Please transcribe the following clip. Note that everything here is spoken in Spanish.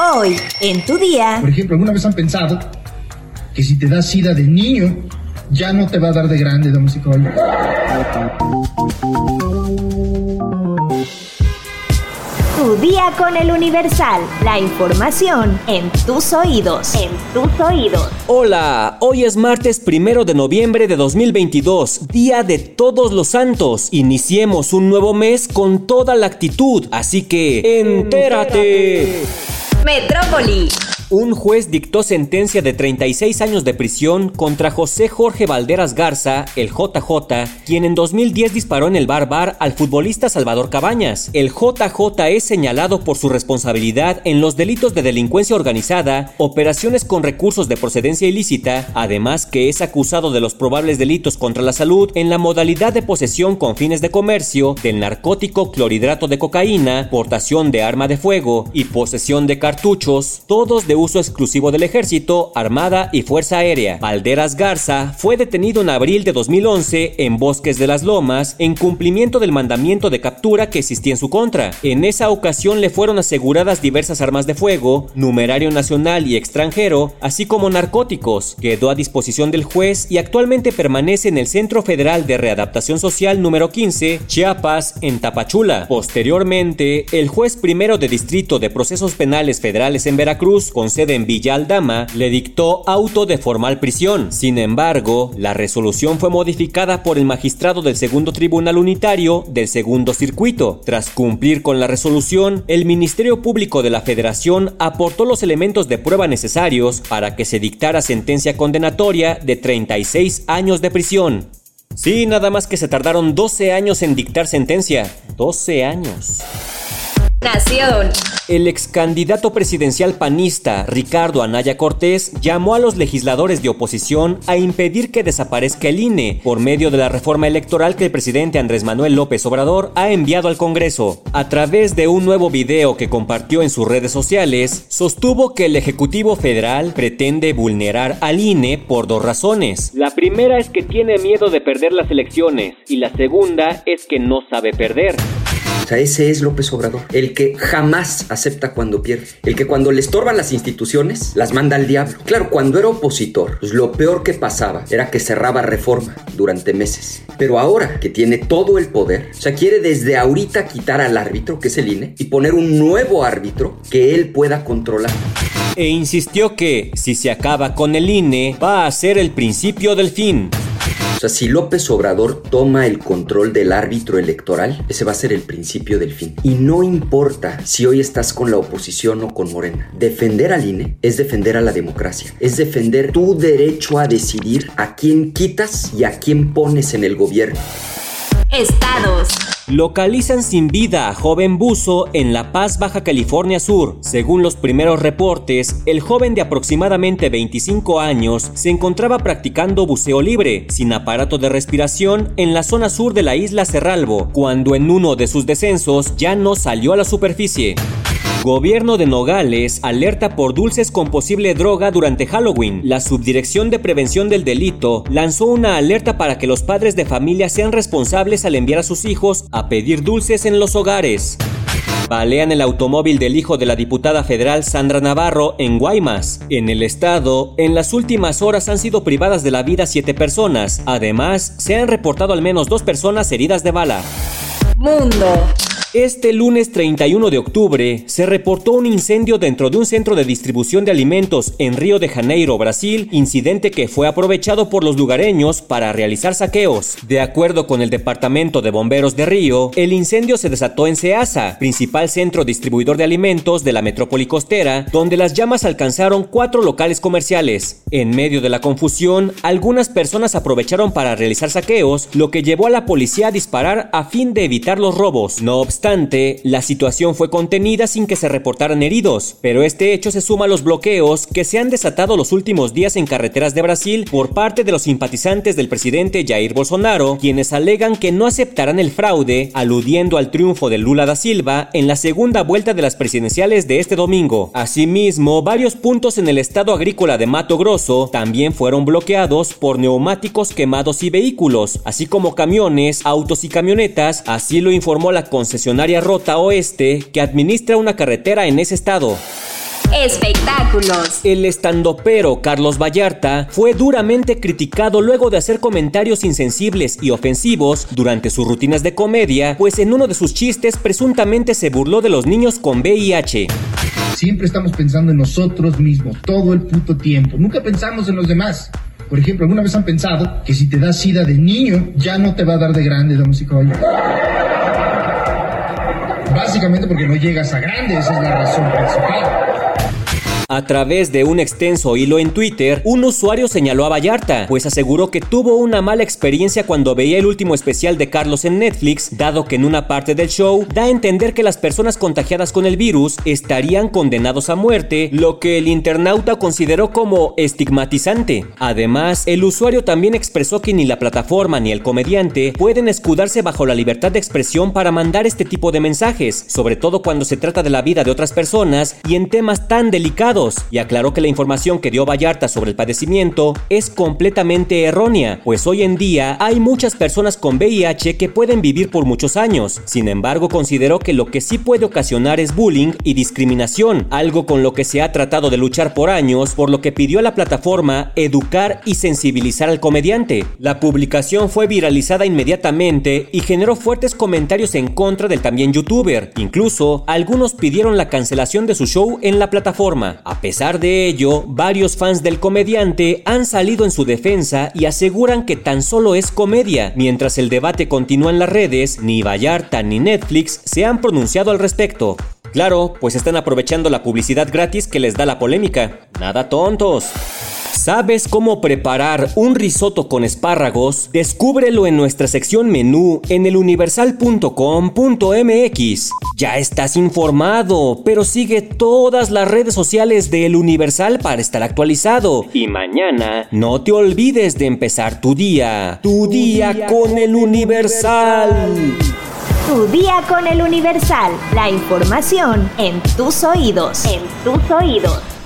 Hoy, en tu día. Por ejemplo, ¿alguna vez han pensado que si te da sida de niño, ya no te va a dar de grande, caballeros? Tu día con el Universal. La información en tus oídos. En tus oídos. Hola, hoy es martes primero de noviembre de 2022, Día de Todos los Santos. Iniciemos un nuevo mes con toda la actitud, así que entérate. Metrópoli. Un juez dictó sentencia de 36 años de prisión contra José Jorge Valderas Garza, el JJ, quien en 2010 disparó en el bar bar al futbolista Salvador Cabañas. El JJ es señalado por su responsabilidad en los delitos de delincuencia organizada, operaciones con recursos de procedencia ilícita, además que es acusado de los probables delitos contra la salud en la modalidad de posesión con fines de comercio del narcótico clorhidrato de cocaína, portación de arma de fuego y posesión de cartuchos, todos de uso exclusivo del ejército, armada y fuerza aérea. Valderas Garza fue detenido en abril de 2011 en Bosques de las Lomas en cumplimiento del mandamiento de captura que existía en su contra. En esa ocasión le fueron aseguradas diversas armas de fuego, numerario nacional y extranjero, así como narcóticos. Quedó a disposición del juez y actualmente permanece en el Centro Federal de Readaptación Social número 15, Chiapas, en Tapachula. Posteriormente, el juez primero de Distrito de Procesos Penales Federales en Veracruz, con sede en Villa Aldama, le dictó auto de formal prisión. Sin embargo, la resolución fue modificada por el magistrado del segundo tribunal unitario del segundo circuito. Tras cumplir con la resolución, el Ministerio Público de la Federación aportó los elementos de prueba necesarios para que se dictara sentencia condenatoria de 36 años de prisión. Sí, nada más que se tardaron 12 años en dictar sentencia. 12 años. Nación. El ex candidato presidencial panista Ricardo Anaya Cortés llamó a los legisladores de oposición a impedir que desaparezca el INE por medio de la reforma electoral que el presidente Andrés Manuel López Obrador ha enviado al Congreso. A través de un nuevo video que compartió en sus redes sociales, sostuvo que el Ejecutivo Federal pretende vulnerar al INE por dos razones. La primera es que tiene miedo de perder las elecciones y la segunda es que no sabe perder. Sea, ese es López Obrador, el que jamás acepta cuando pierde, el que cuando le estorban las instituciones las manda al diablo. Claro, cuando era opositor, pues lo peor que pasaba era que cerraba reforma durante meses. Pero ahora que tiene todo el poder, o sea, quiere desde ahorita quitar al árbitro, que es el INE, y poner un nuevo árbitro que él pueda controlar. E insistió que, si se acaba con el INE, va a ser el principio del fin. O sea, si López Obrador toma el control del árbitro electoral, ese va a ser el principio del fin. Y no importa si hoy estás con la oposición o con Morena. Defender al INE es defender a la democracia. Es defender tu derecho a decidir a quién quitas y a quién pones en el gobierno. Estados. Localizan sin vida a joven buzo en La Paz, Baja California Sur. Según los primeros reportes, el joven de aproximadamente 25 años se encontraba practicando buceo libre, sin aparato de respiración, en la zona sur de la isla Cerralbo, cuando en uno de sus descensos ya no salió a la superficie. Gobierno de Nogales alerta por dulces con posible droga durante Halloween. La Subdirección de Prevención del Delito lanzó una alerta para que los padres de familia sean responsables al enviar a sus hijos a pedir dulces en los hogares. Balean el automóvil del hijo de la diputada federal Sandra Navarro en Guaymas. En el estado, en las últimas horas han sido privadas de la vida siete personas. Además, se han reportado al menos dos personas heridas de bala. Mundo. Este lunes 31 de octubre se reportó un incendio dentro de un centro de distribución de alimentos en Río de Janeiro, Brasil, incidente que fue aprovechado por los lugareños para realizar saqueos. De acuerdo con el Departamento de Bomberos de Río, el incendio se desató en Ceasa, principal centro distribuidor de alimentos de la metrópoli costera, donde las llamas alcanzaron cuatro locales comerciales. En medio de la confusión, algunas personas aprovecharon para realizar saqueos, lo que llevó a la policía a disparar a fin de evitar los robos. Obstante, la situación fue contenida sin que se reportaran heridos, pero este hecho se suma a los bloqueos que se han desatado los últimos días en carreteras de Brasil por parte de los simpatizantes del presidente Jair Bolsonaro, quienes alegan que no aceptarán el fraude, aludiendo al triunfo de Lula da Silva en la segunda vuelta de las presidenciales de este domingo. Asimismo, varios puntos en el estado agrícola de Mato Grosso también fueron bloqueados por neumáticos quemados y vehículos, así como camiones, autos y camionetas, así lo informó la concesión Rota Oeste que administra una carretera en ese estado. Espectáculos. El estandopero Carlos Vallarta fue duramente criticado luego de hacer comentarios insensibles y ofensivos durante sus rutinas de comedia, pues en uno de sus chistes presuntamente se burló de los niños con VIH. Siempre estamos pensando en nosotros mismos, todo el puto tiempo. Nunca pensamos en los demás. Por ejemplo, ¿alguna vez han pensado que si te da sida de niño, ya no te va a dar de grande, damas y caballeros? Básicamente porque no llegas a grande, esa es la razón principal. A través de un extenso hilo en Twitter, un usuario señaló a Vallarta, pues aseguró que tuvo una mala experiencia cuando veía el último especial de Carlos en Netflix, dado que en una parte del show da a entender que las personas contagiadas con el virus estarían condenados a muerte, lo que el internauta consideró como estigmatizante. Además, el usuario también expresó que ni la plataforma ni el comediante pueden escudarse bajo la libertad de expresión para mandar este tipo de mensajes, sobre todo cuando se trata de la vida de otras personas y en temas tan delicados y aclaró que la información que dio Vallarta sobre el padecimiento es completamente errónea, pues hoy en día hay muchas personas con VIH que pueden vivir por muchos años. Sin embargo, consideró que lo que sí puede ocasionar es bullying y discriminación, algo con lo que se ha tratado de luchar por años, por lo que pidió a la plataforma educar y sensibilizar al comediante. La publicación fue viralizada inmediatamente y generó fuertes comentarios en contra del también youtuber. Incluso, algunos pidieron la cancelación de su show en la plataforma. A pesar de ello, varios fans del comediante han salido en su defensa y aseguran que tan solo es comedia. Mientras el debate continúa en las redes, ni Vallarta ni Netflix se han pronunciado al respecto. Claro, pues están aprovechando la publicidad gratis que les da la polémica. Nada tontos. ¿Sabes cómo preparar un risotto con espárragos? Descúbrelo en nuestra sección menú en eluniversal.com.mx. Ya estás informado, pero sigue todas las redes sociales de El Universal para estar actualizado. Y mañana no te olvides de empezar tu día. Tu, día, con El Universal. Tu día con El Universal. La información en tus oídos. En tus oídos.